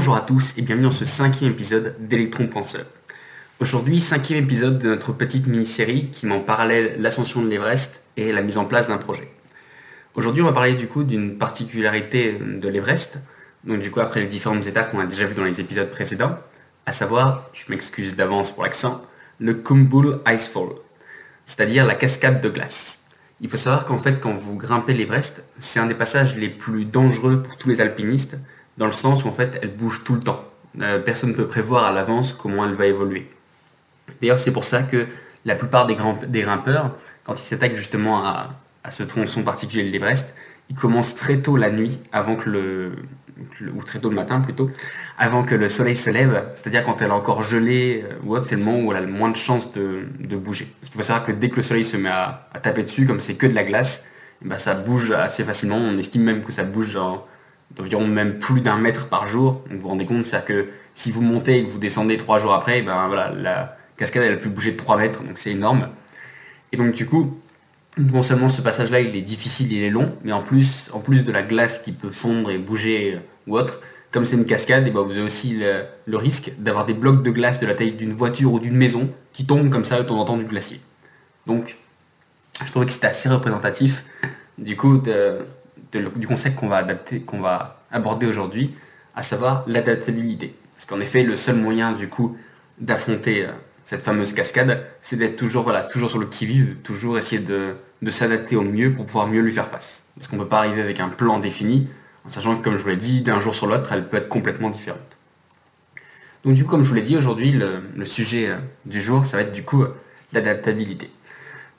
Bonjour à tous et bienvenue dans ce cinquième épisode d'Electron Penseur. Aujourd'hui, cinquième épisode de notre petite mini-série qui met en parallèle l'ascension de l'Everest et la mise en place d'un projet. Aujourd'hui, on va parler du coup d'une particularité de l'Everest, donc du coup après les différentes étapes qu'on a déjà vues dans les épisodes précédents, à savoir, je m'excuse d'avance pour l'accent, le Kumbul Icefall, c'est-à-dire la cascade de glace. Il faut savoir qu'en fait, quand vous grimpez l'Everest, c'est un des passages les plus dangereux pour tous les alpinistes, dans le sens où en fait, elle bouge tout le temps. Euh, personne ne peut prévoir à l'avance comment elle va évoluer. D'ailleurs, c'est pour ça que la plupart des, grimpeurs, quand ils s'attaquent justement à, ce tronçon particulier de l'Everest, ils commencent très tôt la nuit, avant que le, ou très tôt le matin plutôt, avant que le soleil se lève, c'est-à-dire quand elle est encore gelée euh, ou autre, c'est le moment où elle a le moins de chances de, bouger. Parce qu'il faut savoir que dès que le soleil se met à, taper dessus, comme c'est que de la glace, eh ben ça bouge assez facilement. On estime même que ça bouge d'environ même plus d'un mètre par jour. Donc vous vous rendez compte, c'est-à-dire que si vous montez et que vous descendez trois jours après, ben voilà, la, cascade elle a pu bouger de 3 mètres, donc c'est énorme. Et donc du coup, non seulement ce passage-là il est difficile, il est long, mais en plus, en plus de la glace qui peut fondre et bouger euh, ou autre, comme c'est une cascade, et eh ben vous avez aussi le, risque d'avoir des blocs de glace de la taille d'une voiture ou d'une maison qui tombent comme ça de temps en temps du glacier. Donc, je trouvais que c'était assez représentatif du coup du concept qu'on va aborder aujourd'hui, à savoir l'adaptabilité. Parce qu'en effet, le seul moyen du coup d'affronter euh, cette fameuse cascade, c'est d'être toujours, voilà, toujours sur le qui-vive, toujours essayer de, s'adapter au mieux pour pouvoir mieux lui faire face. Parce qu'on ne peut pas arriver avec un plan défini, en sachant que, comme je vous l'ai dit, d'un jour sur l'autre, elle peut être complètement différente. Donc du coup, comme je vous l'ai dit, aujourd'hui, le, sujet euh, du jour, ça va être du coup l'adaptabilité.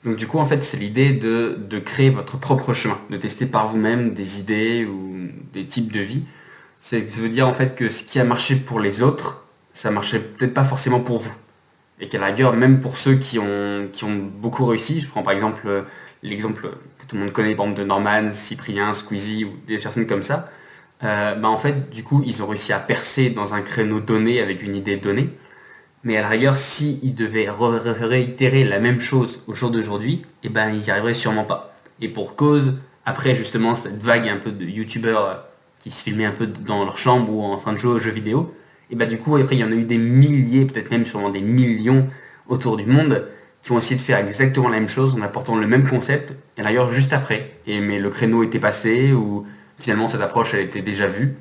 Donc du coup, en fait, c'est l'idée de, créer votre propre chemin, de tester par vous-même des idées ou des types de vie. C'est veut dire en fait que ce qui a marché pour les autres, ça marchait peut-être pas forcément pour vous et qu'à la rigueur, même pour ceux qui ont, qui ont beaucoup réussi, je prends par exemple euh, l'exemple que tout le monde connaît, par exemple de Norman, Cyprien, Squeezie ou des personnes comme ça, euh, bah en fait, du coup, ils ont réussi à percer dans un créneau donné avec une idée donnée. Mais à la rigueur, s'ils devaient réitérer la même chose au jour d'aujourd'hui, eh ben, ils n'y arriveraient sûrement pas. Et pour cause, après justement cette vague un peu de youtubeurs euh, qui se filmaient un peu dans leur chambre ou en train de jouer aux jeux vidéo, et bah du coup après il y en a eu des milliers, peut-être même sûrement des millions autour du monde qui ont essayé de faire exactement la même chose en apportant le même concept, et d'ailleurs juste après. Et, mais le créneau était passé, ou finalement cette approche était déjà vue.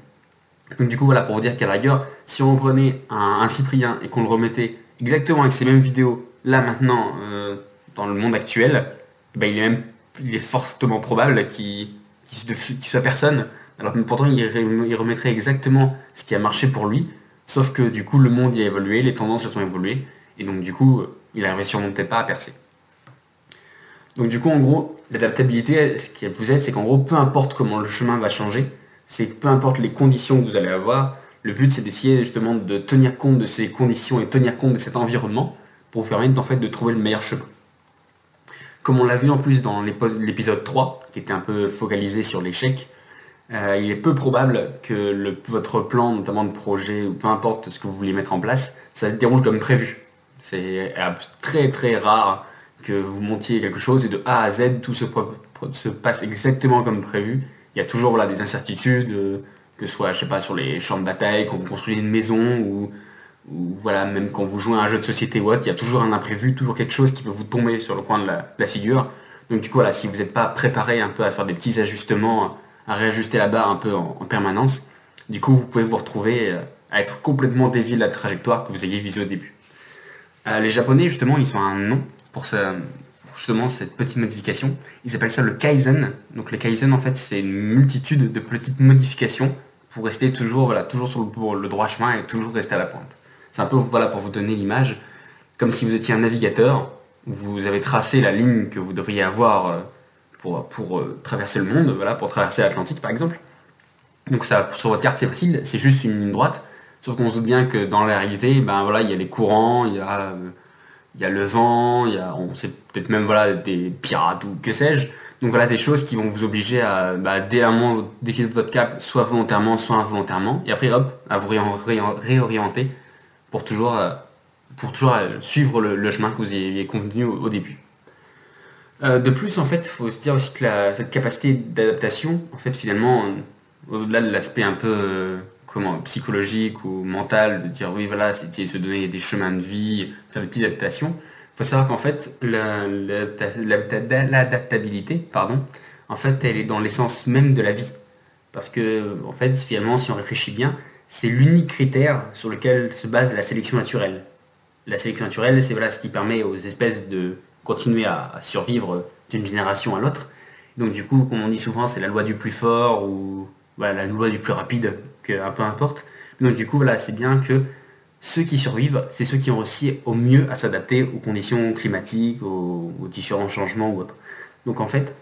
Donc du coup voilà, pour vous dire qu'à la rigueur, si on reprenait un, Cyprien et qu'on le remettait exactement avec ces mêmes vidéos, là maintenant, euh, dans le monde actuel, bah, il, est même, il est fortement probable qu'il qu soit personne. Alors pourtant il, remettrait exactement ce qui a marché pour lui, Sauf que du coup, le monde y a évolué, les tendances elles ont évolué, et donc du coup, il n'arrivait sûrement peut-être pas à percer. Donc du coup, en gros, l'adaptabilité, ce qui vous aide, c'est qu'en gros, peu importe comment le chemin va changer, c'est que peu importe les conditions que vous allez avoir, le but c'est d'essayer justement de tenir compte de ces conditions et tenir compte de cet environnement pour vous permettre en fait de trouver le meilleur chemin. Comme on l'a vu en plus dans l'épisode 3, qui était un peu focalisé sur l'échec, euh, il est peu probable que votre plan, notamment de projet, ou peu importe ce que vous voulez mettre en place, ça se déroule comme prévu. C'est euh, très très rare que vous montiez quelque chose et de A à Z, tout se, passe exactement comme prévu. Il y a toujours des incertitudes, euh, que ce soit je sais pas, sur les champs de bataille, quand vous construisez une maison, ou, voilà, même quand vous jouez à un jeu de société ou autre, il y a toujours un imprévu, toujours quelque chose qui peut vous tomber sur le coin de la, figure. Donc du coup, voilà, si vous n'êtes pas préparé un peu à faire des petits ajustements à réajuster la barre un peu en, permanence. Du coup, vous pouvez vous retrouver euh, à être complètement dévié de la trajectoire que vous aviez visée au début. Euh, les Japonais, justement, ils ont un nom pour, justement cette petite modification. Ils appellent ça le Kaizen. Donc le Kaizen, en fait, c'est une multitude de petites modifications pour rester toujours, voilà, toujours sur le, droit chemin et toujours rester à la pointe. C'est un peu voilà, pour vous donner l'image, comme si vous étiez un navigateur, vous avez tracé la ligne que vous devriez avoir euh, pour, pour euh, traverser le monde, voilà, pour traverser l'Atlantique par exemple. Donc ça, sur votre carte c'est facile, c'est juste une ligne droite. Sauf qu'on se doute bien que dans la réalité, ben voilà, il y a les courants, il y a, euh, il y a le vent, il y a, on sait peut-être même voilà des pirates ou que sais-je. Donc voilà des choses qui vont vous obliger à, bah, dès un moment votre cap, soit volontairement, soit involontairement, et après hop, à vous réorienter pour toujours, euh, pour toujours suivre le, chemin que vous aviez convenu au début. Euh, de plus, en fait, il faut se dire aussi que cette capacité d'adaptation, en fait, finalement, euh, au-delà de l'aspect un peu euh, psychologique ou mental, de dire oui, voilà, c'est se donner des chemins de vie, faire des petites adaptations. Il faut savoir qu'en fait, l'adaptabilité, pardon, en fait, elle est dans l'essence même de la vie. Parce que, en fait, finalement, si on réfléchit bien, c'est l'unique critère sur lequel se base la sélection naturelle. La sélection naturelle, c'est voilà ce qui permet aux espèces de continuer à, survivre d'une génération à l'autre. Donc du coup, comme on dit souvent, c'est la loi du plus fort ou la loi du plus rapide, que, un peu importe. Donc du coup, voilà, c'est bien que ceux qui survivent, c'est ceux qui ont réussi au mieux à s'adapter aux conditions climatiques, aux, différents changements ou autres. Donc en fait,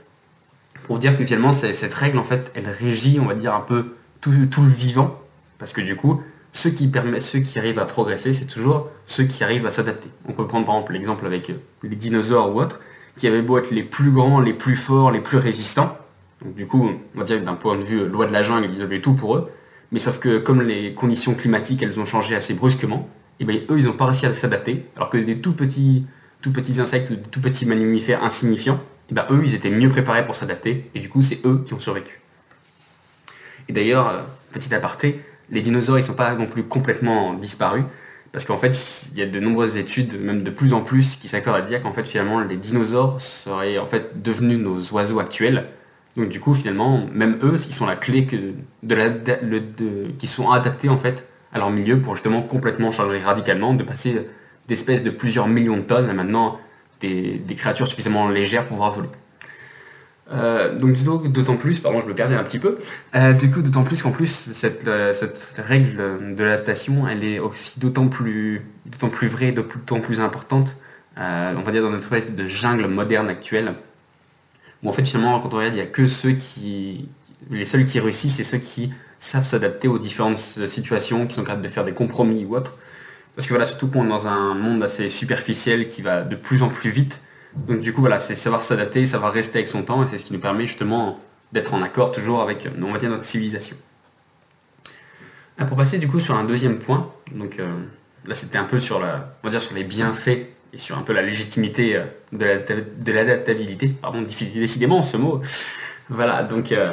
pour dire que finalement, cette règle, en fait, elle régit, on va dire, un peu tout, le vivant, parce que du coup, ceux qui, permettent, ceux qui arrivent à progresser, c'est toujours ceux qui arrivent à s'adapter. On peut prendre par exemple l'exemple avec les dinosaures ou autres, qui avaient beau être les plus grands, les plus forts, les plus résistants. Donc du coup, on va dire que d'un point de vue loi de la jungle, ils avaient tout pour eux. Mais sauf que comme les conditions climatiques, elles ont changé assez brusquement, et eh bien eux, ils n'ont pas réussi à s'adapter, alors que des tout petits, insectes ou des tout petits mammifères insignifiants, eh bien eux, ils étaient mieux préparés pour s'adapter, et du coup, c'est eux qui ont survécu. Et d'ailleurs, euh, petit aparté, les dinosaures, ils sont pas non plus complètement disparus, parce qu'en fait, il y a de nombreuses études, même de plus en plus, qui s'accordent à dire qu'en fait, finalement, les dinosaures seraient en fait devenus nos oiseaux actuels, donc du coup, finalement, même eux, ils sont la clé que de qui sont adaptés en fait à leur milieu pour justement complètement changer radicalement, de passer d'espèces de plusieurs millions de tonnes à maintenant des, créatures suffisamment légères pour pouvoir voler. Euh, donc d'autant plus, pardon, je me perdais un petit peu. Euh, du coup, d'autant plus qu'en plus cette, euh, cette, règle de l'adaptation, elle est aussi d'autant plus, d'autant plus vraie, d'autant plus importante, on va dire dans notre espèce de jungle moderne actuelle, où en fait finalement quand on regarde il n'y a que ceux qui les seuls qui réussissent c'est ceux qui savent s'adapter aux différentes situations qui sont capables de faire des compromis ou autres. Parce que voilà surtout qu'on est dans un monde assez superficiel qui va de plus en plus vite. Donc du coup voilà c'est savoir s'adapter savoir rester avec son temps et c'est ce qui nous permet justement d'être en accord toujours avec on va dire notre civilisation. Ah, pour passer du coup sur un deuxième point donc euh, là c'était un peu sur la on va dire sur les bienfaits et sur un peu la légitimité euh, de l'adaptabilité. Pardon, décidément ce mot. Voilà, donc, euh,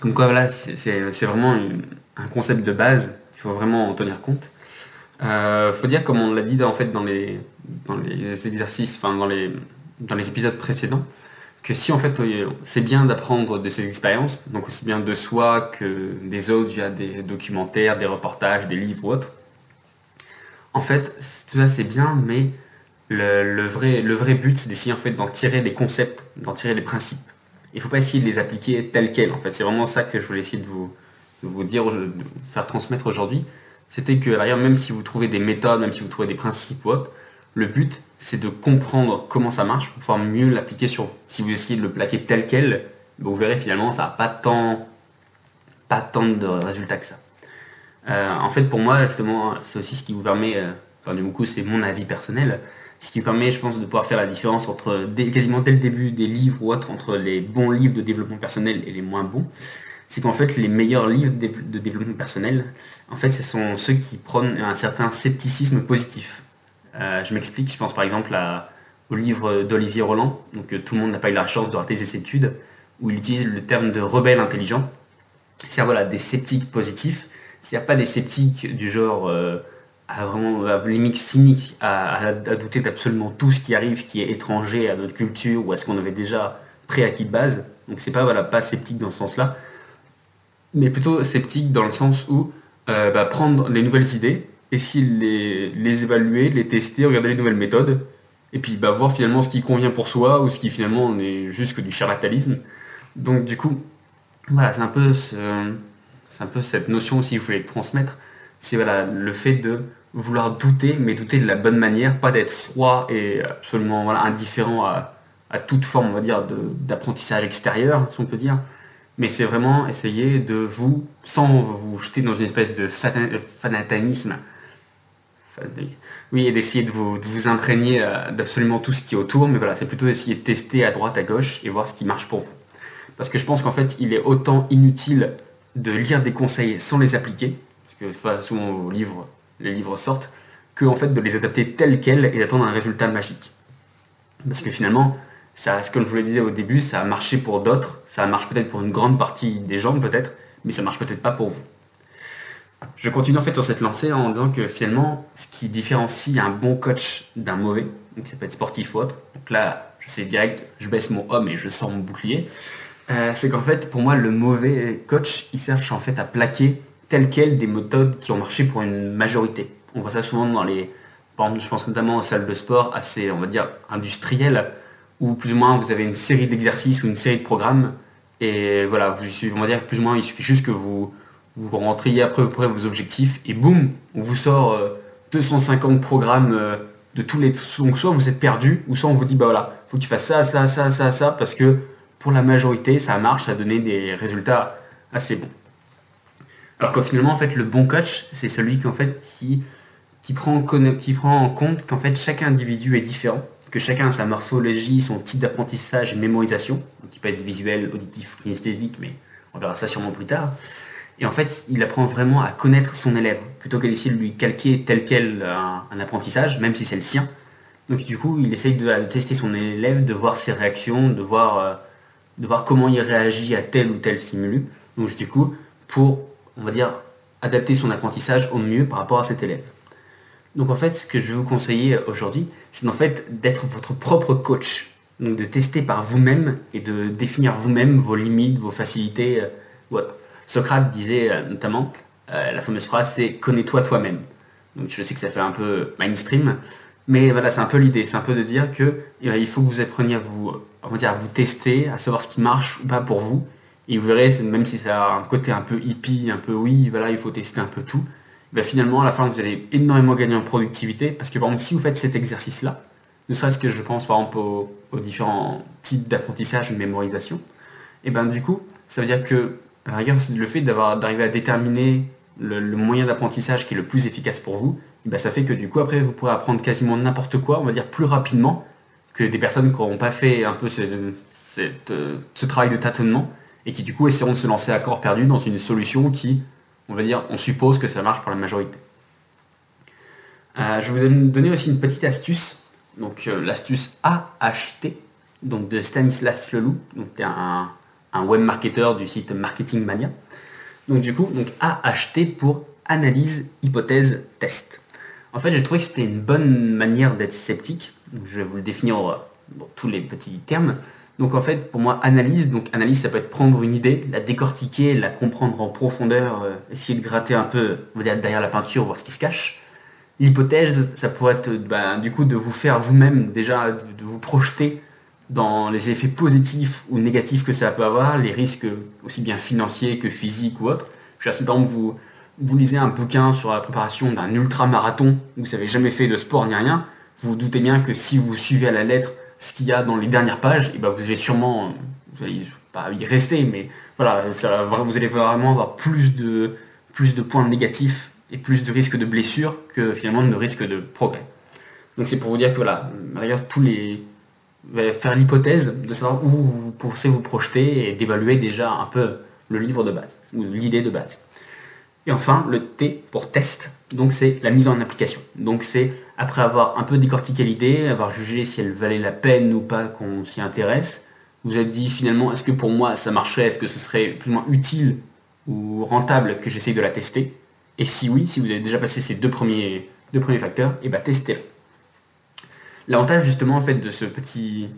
comme quoi, voilà, c'est vraiment un concept de base qu'il faut vraiment en tenir compte. Euh, faut dire, comme on l'a dit en fait dans les, dans les exercices, enfin dans les, dans les épisodes précédents, que si en fait c'est bien d'apprendre de ses expériences, donc aussi bien de soi que des autres via des documentaires, des reportages, des livres ou autres, en fait tout ça c'est bien, mais le, vrai, le vrai but, c'est d'essayer en fait d'en tirer des concepts, d'en tirer des principes. Il ne faut pas essayer de les appliquer tels quels. En fait, c'est vraiment ça que je voulais essayer de vous, vous dire, de faire transmettre aujourd'hui. C'était que, d'ailleurs, même si vous trouvez des méthodes, même si vous trouvez des principes ou autres, le but, c'est de comprendre comment ça marche pour pouvoir mieux l'appliquer sur vous. Si vous essayez de le plaquer tel quel, vous verrez finalement, ça n'a pas tant, pas tant de résultats que ça. Euh, en fait, pour moi, justement, c'est aussi ce qui vous permet, euh, enfin, du coup, c'est mon avis personnel, ce qui permet, je pense, de pouvoir faire la différence entre quasiment dès le début des livres ou autres, entre les bons livres de développement personnel et les moins bons. C'est qu'en fait, les meilleurs livres de développement personnel, en fait, ce sont ceux qui prônent un certain scepticisme positif. Euh, je m'explique, je pense par exemple au livre d'Olivier Roland, donc euh, tout le monde n'a pas eu la chance de rater ses études, où il utilise le terme de rebelle intelligent. C'est-à-dire voilà, des sceptiques positifs, c'est-à-dire pas des sceptiques du genre euh, à vraiment à limite cynique à, douter d'absolument tout ce qui arrive qui est étranger à notre culture ou à ce qu'on avait déjà préacquis de base. Donc c'est pas voilà pas sceptique dans ce sens-là, mais plutôt sceptique dans le sens où euh, bah, prendre les nouvelles idées, essayer de les, les évaluer, les tester, regarder les nouvelles méthodes, et puis bah, voir finalement ce qui convient pour soi ou ce qui finalement n'est juste que du charlatanisme. Donc du coup, voilà, c'est un peu c'est un peu cette notion aussi qu'il voulait transmettre, c'est voilà le fait de vouloir douter, mais douter de la bonne manière, pas d'être froid et absolument indifférent à, toute forme, on va dire, d'apprentissage extérieur, si on peut dire. Mais c'est vraiment essayer de vous, sans vous jeter dans une espèce de fanatanisme, oui, et d'essayer de vous, de vous imprégner euh, d'absolument tout ce qui est autour, mais voilà, c'est plutôt essayer de tester à droite, à gauche et voir ce qui marche pour vous. Parce que je pense qu'en fait, il est autant inutile de lire des conseils sans les appliquer, parce que souvent vos livres les livres sortent, que en fait de les adapter tels quels et d'attendre un résultat magique. Parce que finalement, ça, comme je vous le disais au début, ça a marché pour d'autres, ça marche peut-être pour une grande partie des gens peut-être, mais ça marche peut-être pas pour vous. je continue en fait sur cette lancée en disant que finalement, ce qui différencie un bon coach d'un mauvais, donc ça peut être sportif ou autre, donc là, je sais direct, je baisse mon homme et je sors mon bouclier, euh, c'est qu'en fait, pour moi, le mauvais coach, il cherche en fait à plaquer tel quel des méthodes qui ont marché pour une majorité. On voit ça souvent dans les, par exemple, je pense notamment aux salles de sport assez, on va dire, industrielles, où plus ou moins vous avez une série d'exercices ou une série de programmes, et voilà, vous, on va dire plus ou moins, il suffit juste que vous, vous rentriez à peu près vos objectifs, et boum, on vous sort 250 euh, programmes euh, de tous les... Donc soit vous êtes perdu, ou soit on vous dit, bah voilà, faut que tu fasses ça, ça, ça, ça, ça, parce que pour la majorité, ça marche, ça a donné des résultats assez bons. Alors que finalement, en fait, le bon coach, c'est celui qui, en fait, qui, qui, prend, qui prend en compte qu'en fait, chaque individu est différent, que chacun a sa morphologie, son type d'apprentissage et mémorisation, qui peut être visuel, auditif kinesthésique, mais on verra ça sûrement plus tard. Et en fait, il apprend vraiment à connaître son élève, plutôt que d'essayer de lui calquer tel quel un, apprentissage, même si c'est le sien. Donc du coup, il essaye de, tester son élève, de voir ses réactions, de voir euh, de voir comment il réagit à tel ou tel stimulus. Donc du coup, pour, on va dire, adapter son apprentissage au mieux par rapport à cet élève. Donc en fait, ce que je vais vous conseiller aujourd'hui, c'est en fait d'être votre propre coach. Donc de tester par vous-même et de définir vous-même vos limites, vos facilités. Euh, Socrate disait euh, notamment, euh, la fameuse phrase c'est connais-toi toi-même. Donc je sais que ça fait un peu mainstream, mais voilà, c'est un peu l'idée, c'est un peu de dire que il faut que vous appreniez à vous à vous tester, à savoir ce qui marche ou pas pour vous. Et vous verrez, même si ça a un côté un peu hippie, un peu oui, voilà, il faut tester un peu tout, ben finalement, à la fin, vous allez énormément gagner en productivité. Parce que par exemple, si vous faites cet exercice-là, ne serait-ce que je pense par exemple aux, différents types d'apprentissage, de mémorisation, et ben du coup, ça veut dire que à la rigueur, le fait d'arriver à déterminer le, moyen d'apprentissage qui est le plus efficace pour vous, ben ça fait que du coup, après, vous pourrez apprendre quasiment n'importe quoi, on va dire plus rapidement, que des personnes qui n'auront pas fait un peu ce, ce, travail de tâtonnement et qui du coup essaieront de se lancer à corps perdu dans une solution qui, on va dire, on suppose que ça marche pour la majorité. Euh, je vous donner aussi une petite astuce, donc euh, l'astuce AHT, donc de Stanislas Leloup, donc un, un web marketeur du site Marketing Mania. Donc du coup, donc AHT pour analyse, hypothèse, test. En fait, j'ai trouvé que c'était une bonne manière d'être sceptique je vais vous le définir dans tous les petits termes. Donc en fait, pour moi, analyse, donc analyse, ça peut être prendre une idée, la décortiquer, la comprendre en profondeur, euh, essayer de gratter un peu, derrière la peinture, voir ce qui se cache. L'hypothèse, ça pourrait être bah, du coup de vous faire vous-même déjà, de vous projeter dans les effets positifs ou négatifs que ça peut avoir, les risques aussi bien financiers que physiques ou autres. Sais, par exemple, vous, lisez un bouquin sur la préparation d'un ultra-marathon, vous n'avez jamais fait de sport ni rien, vous doutez bien que si vous suivez à la lettre ce qu'il y a dans les dernières pages, et eh ben vous allez sûrement, vous allez pas y rester, mais voilà, vous allez vraiment avoir plus de, plus de points négatifs et plus de risques de blessures que finalement de risques de progrès. Donc c'est pour vous dire que voilà, regarde tous les, faire l'hypothèse de savoir où vous pensez vous projeter et d'évaluer déjà un peu le livre de base ou l'idée de base. Et enfin, le T pour test, donc c'est la mise en application. Donc c'est après avoir un peu décortiqué l'idée, avoir jugé si elle valait la peine ou pas qu'on s'y intéresse, vous avez dit finalement est-ce que pour moi ça marcherait, est-ce que ce serait plus ou moins utile ou rentable que j'essaye de la tester? Et si oui, si vous avez déjà passé ces deux premiers, deux premiers facteurs, eh bien testez-la. L'avantage justement en fait de ce petit,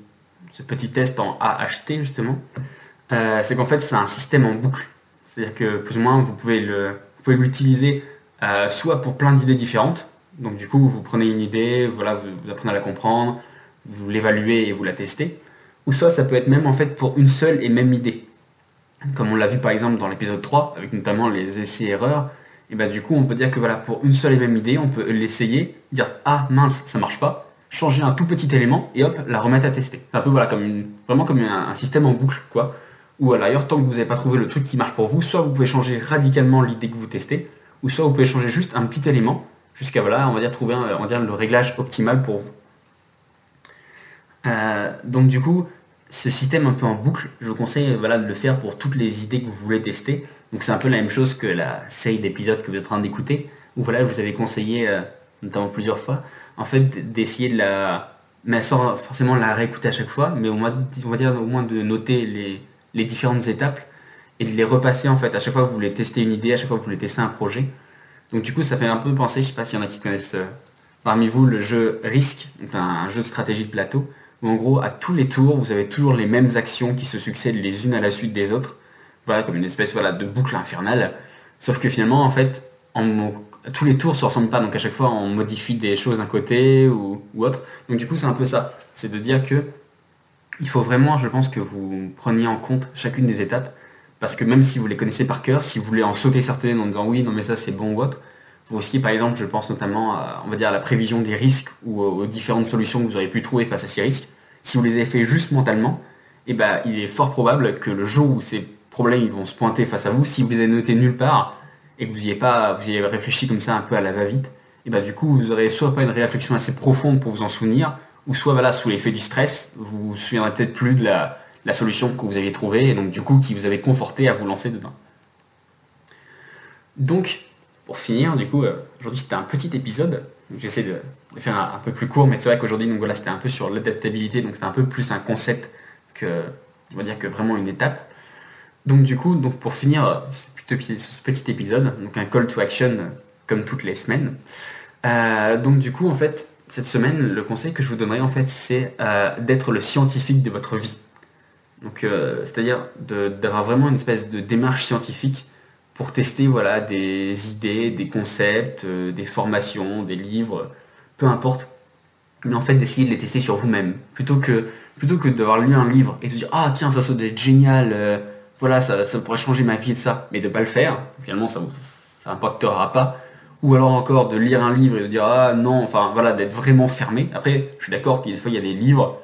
ce petit test en AHT justement, euh, c'est qu'en fait c'est un système en boucle. C'est-à-dire que plus ou moins vous pouvez le vous pouvez l'utiliser euh, soit pour plein d'idées différentes. Donc du coup, vous prenez une idée, voilà, vous, apprenez à la comprendre, vous l'évaluez et vous la testez. Ou soit ça peut être même en fait pour une seule et même idée. Comme on l'a vu par exemple dans l'épisode 3, avec notamment les essais-erreurs, et bah du coup on peut dire que voilà, pour une seule et même idée, on peut l'essayer, dire ah mince, ça marche pas, changer un tout petit élément et hop, la remettre à tester. C'est un peu comme vraiment comme un, système en boucle, quoi ou à l'ailleurs, tant que vous n'avez pas trouvé le truc qui marche pour vous, soit vous pouvez changer radicalement l'idée que vous testez, ou soit vous pouvez changer juste un petit élément, jusqu'à voilà, on va dire trouver on le réglage optimal pour vous. Euh, donc du coup, ce système un peu en boucle, je vous conseille voilà, de le faire pour toutes les idées que vous voulez tester. Donc c'est un peu la même chose que la série d'épisodes que vous êtes en train d'écouter, où voilà, vous avez conseillé, euh, notamment plusieurs fois, en fait d'essayer de la... mais sans forcément la réécouter à chaque fois, mais au moins, on va dire au moins de noter les, les différentes étapes et de les repasser en fait à chaque fois que vous voulez tester une idée, à chaque fois que vous voulez tester un projet, Donc du coup, ça fait un peu penser, je sais pas s'il y en a qui connaissent euh, parmi vous le jeu Risk, un, jeu de stratégie de plateau, où en gros, à tous les tours, vous avez toujours les mêmes actions qui se succèdent les unes à la suite des autres. Voilà, comme une espèce de boucle infernale. Sauf que finalement, en fait, en, tous les tours se ressemblent pas, donc à chaque fois on modifie des choses d'un côté ou, ou, autre. Donc du coup c'est un peu ça, c'est de dire que il faut vraiment, je pense, que vous preniez en compte chacune des étapes, parce que même si vous les connaissez par cœur, si vous voulez en sauter certaines en disant oui, non mais ça c'est bon ou autre, vous risquez par exemple, je pense notamment à, dire, la prévision des risques ou aux différentes solutions que vous auriez pu trouver face à ces risques, si vous les avez fait juste mentalement, eh ben, il est fort probable que le jour où ces problèmes vont se pointer face à vous, si vous les avez notés nulle part, et que vous y avez pas, vous y avez réfléchi comme ça un peu à la va-vite, et ben du coup vous aurez soit pas une réflexion assez profonde pour vous en souvenir, ou soit voilà, sous l'effet du stress, vous vous souviendrez peut-être plus de la, solution que vous aviez trouvée, et donc du coup qui vous avait conforté à vous lancer dedans. Donc, pour finir, du coup, euh, aujourd'hui c'était un petit épisode, j'essaie de, faire un, peu plus court, mais c'est vrai qu'aujourd'hui, donc voilà, c'était un peu sur l'adaptabilité, donc c'était un peu plus un concept que, je dire que vraiment une étape. Donc du coup, donc pour finir euh, ce petit épisode, donc un call to action euh, comme toutes les semaines. donc du coup, en fait, cette semaine, le conseil que je vous donnerai en fait, c'est d'être le scientifique de votre vie. Donc, euh, c'est-à-dire d'avoir vraiment une espèce de démarche scientifique pour tester voilà, des idées, des concepts, euh, des formations, des livres, peu importe. Mais en fait, d'essayer de les tester sur vous-même. Plutôt que, plutôt que d'avoir lu un livre et de dire Ah, tiens, ça, ça doit être génial, voilà, ça, ça, pourrait changer ma vie et ça. Mais de ne pas le faire, finalement, ça n'impactera pas ou alors encore de lire un livre et de dire ah non, enfin voilà, d'être vraiment fermé. Après, je suis d'accord qu'il fois il y a des livres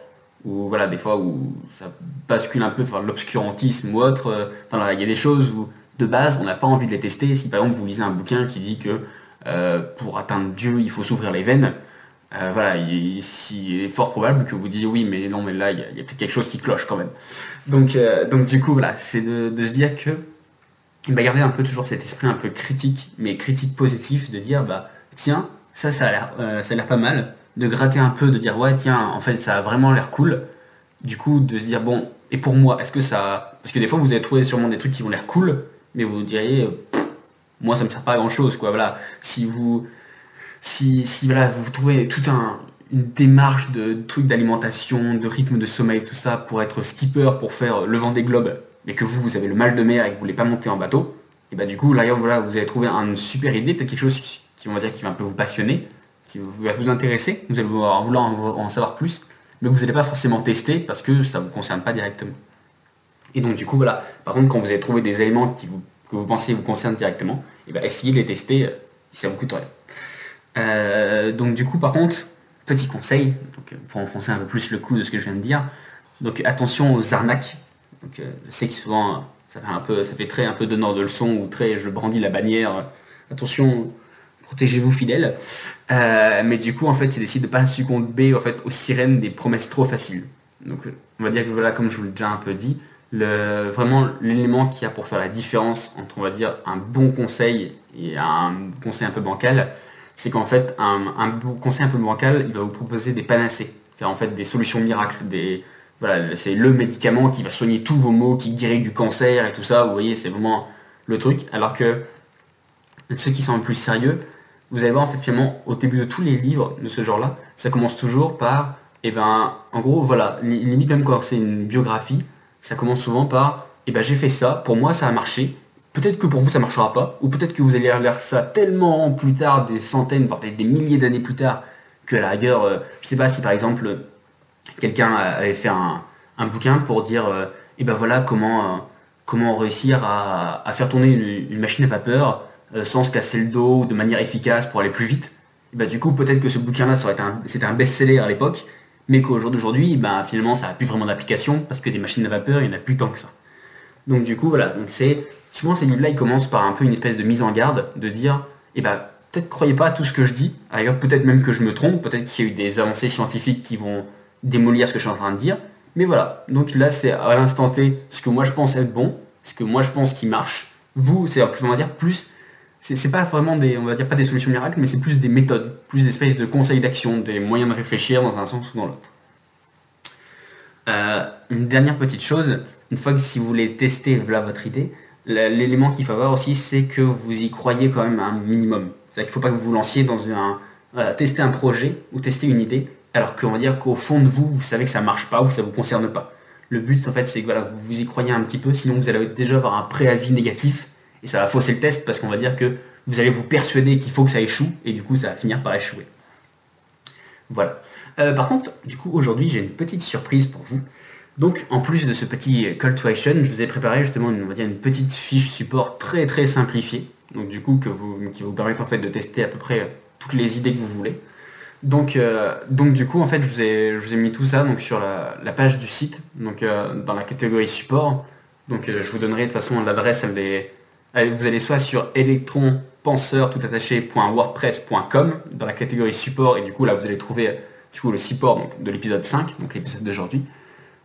où voilà, des fois où ça bascule un peu vers l'obscurantisme ou autre. Enfin il y a des choses où de base on n'a pas envie de les tester. Si par exemple vous lisez un bouquin qui dit que euh, pour atteindre Dieu il faut s'ouvrir les veines, euh, voilà, il, est fort probable que vous disiez oui, mais non, mais là il y a, peut-être quelque chose qui cloche quand même. Donc, euh, donc du coup voilà, c'est de, se dire que bah, garder un peu toujours cet esprit un peu critique, mais critique positif, de dire bah tiens, ça euh, ça a l'air pas mal, de gratter un peu, de dire ouais tiens, en fait ça a vraiment l'air cool. Du coup de se dire bon, et pour moi, est-ce que ça. Parce que des fois vous allez trouver sûrement des trucs qui vont l'air cool, mais vous diriez moi ça me sert pas à grand chose quoi. Voilà. Si vous. Si, si voilà, vous trouvez tout un, une démarche de trucs d'alimentation, de rythme de sommeil, tout ça, pour être skipper, pour faire le vent des globes, mais que vous, vous avez le mal de mer et que vous voulez pas monter en bateau, et bah du coup, là, voilà, vous allez trouver une super idée, peut-être quelque chose qui, on va dire, qui va un peu vous passionner, qui va vous intéresser, vous allez vouloir en, savoir plus, mais vous n'allez pas forcément tester parce que ça ne vous concerne pas directement. Et donc du coup, voilà, par contre, quand vous avez trouvé des éléments que vous pensez vous concernent directement, et bah, essayez de les tester euh, si ça vous coûte rien. Euh, donc du coup, par contre, petit conseil, donc, pour enfoncer un peu plus le clou de ce que je viens de dire, donc attention aux arnaques euh, je sais que souvent, ça fait, un peu, ça fait très un peu donneur de leçon ou très je brandis la bannière. Attention, protégez-vous fidèles. Euh, mais du coup, en fait, c'est d'essayer de ne pas succomber en fait, aux sirènes des promesses trop faciles. Donc, on va dire que voilà, comme je vous l'ai déjà un peu dit, le, vraiment l'élément qui a pour faire la différence entre, on va dire, un bon conseil et un conseil un peu bancal, c'est qu'en fait, un, un, conseil un peu bancal, il va vous proposer des panacées. C'est-à-dire en fait des solutions miracles, des, voilà, c'est le médicament qui va soigner tous vos maux, qui guérit du cancer et tout ça. Vous voyez, c'est vraiment le truc. Alors que ceux qui sont peu plus sérieux, vous allez voir, en fait, finalement, au début de tous les livres de ce genre-là, ça commence toujours par, eh ben, en gros, voilà, limite même quand c'est une biographie, ça commence souvent par, eh ben, j'ai fait ça, pour moi, ça a marché. Peut-être que pour vous, ça marchera pas, ou peut-être que vous allez lire ça tellement plus tard, des centaines, voire peut-être des milliers d'années plus tard, que à la rigueur, euh, je sais pas si par exemple, quelqu'un avait fait un, bouquin pour dire, et euh, eh ben voilà comment, euh, comment réussir à, faire tourner une, machine à vapeur sans se casser le dos de manière efficace pour aller plus vite. Et ben du coup, peut-être que ce bouquin-là, c'était un, best-seller à l'époque, mais qu'au jour d'aujourd'hui, ben, finalement, ça n'a plus vraiment d'application parce que des machines à vapeur, il n'y en a plus tant que ça. Donc du coup, voilà. Donc souvent ces livres-là, ils commencent par un peu une espèce de mise en garde, de dire, eh ben peut-être croyez pas à tout ce que je dis. D'ailleurs, peut-être même que je me trompe. Peut-être qu'il y a eu des avancées scientifiques qui vont démolir ce que je suis en train de dire. Mais voilà, donc là c'est à l'instant T ce que moi je pense être bon, ce que moi je pense qui marche. Vous, c'est plus on va dire plus, c'est pas vraiment des, on va dire pas des solutions miracles, mais c'est plus des méthodes, plus des espèces de conseils d'action, des moyens de réfléchir dans un sens ou dans l'autre. Euh, une dernière petite chose, une fois que si vous voulez tester votre idée, l'élément qu'il faut avoir aussi, c'est que vous y croyez quand même un minimum. C'est-à-dire qu'il ne faut pas que vous vous lanciez dans un, tester un projet ou tester une idée, alors qu'on va dire qu'au fond de vous, vous savez que ça ne marche pas ou que ça ne vous concerne pas. Le but, en fait, c'est que voilà, vous y croyez un petit peu, sinon vous allez déjà avoir un préavis négatif et ça va fausser le test parce qu'on va dire que vous allez vous persuader qu'il faut que ça échoue et du coup, ça va finir par échouer. Voilà. Euh, par contre, du coup, aujourd'hui, j'ai une petite surprise pour vous. Donc, en plus de ce petit call to action, je vous ai préparé justement une, petite fiche support très très simplifiée. Donc, du coup, que vous, qui vous permet en fait de tester à peu près toutes les idées que vous voulez. Donc, euh, donc du coup, en fait, je vous ai, je vous ai mis tout ça donc, sur la, page du site, donc euh, dans la catégorie support. Donc, je vous donnerai de toute façon l'adresse, vous allez soit sur electronpenseur dans la catégorie support, et du coup, là, vous allez trouver coup, le support de l'épisode 5, donc l'épisode d'aujourd'hui.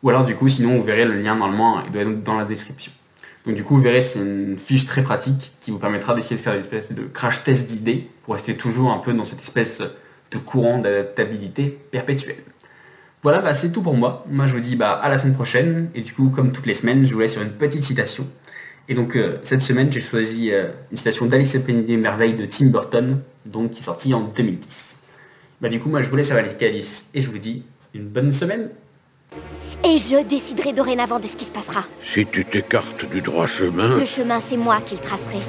Ou alors, du coup, sinon, vous verrez le lien normalement, il doit être dans la description. Donc, du coup, vous verrez, c'est une fiche très pratique qui vous permettra d'essayer de faire des espèces de crash test d'idées pour rester toujours un peu dans cette espèce de courant d'adaptabilité perpétuelle. Voilà, bah, c'est tout pour moi. Moi, je vous dis bah, à la semaine prochaine. Et du coup, comme toutes les semaines, je vous laisse sur une petite citation. Et donc, euh, cette semaine, j'ai choisi euh, une citation d'Alice au Pays des Merveilles de Tim Burton, donc, qui est sortie en 2010. Bah, du coup, moi, je vous laisse avec Alice et je vous dis une bonne semaine. Et je déciderai dorénavant de ce qui se passera. Si tu t'écartes du droit chemin... Le chemin, c'est moi qui le tracerai.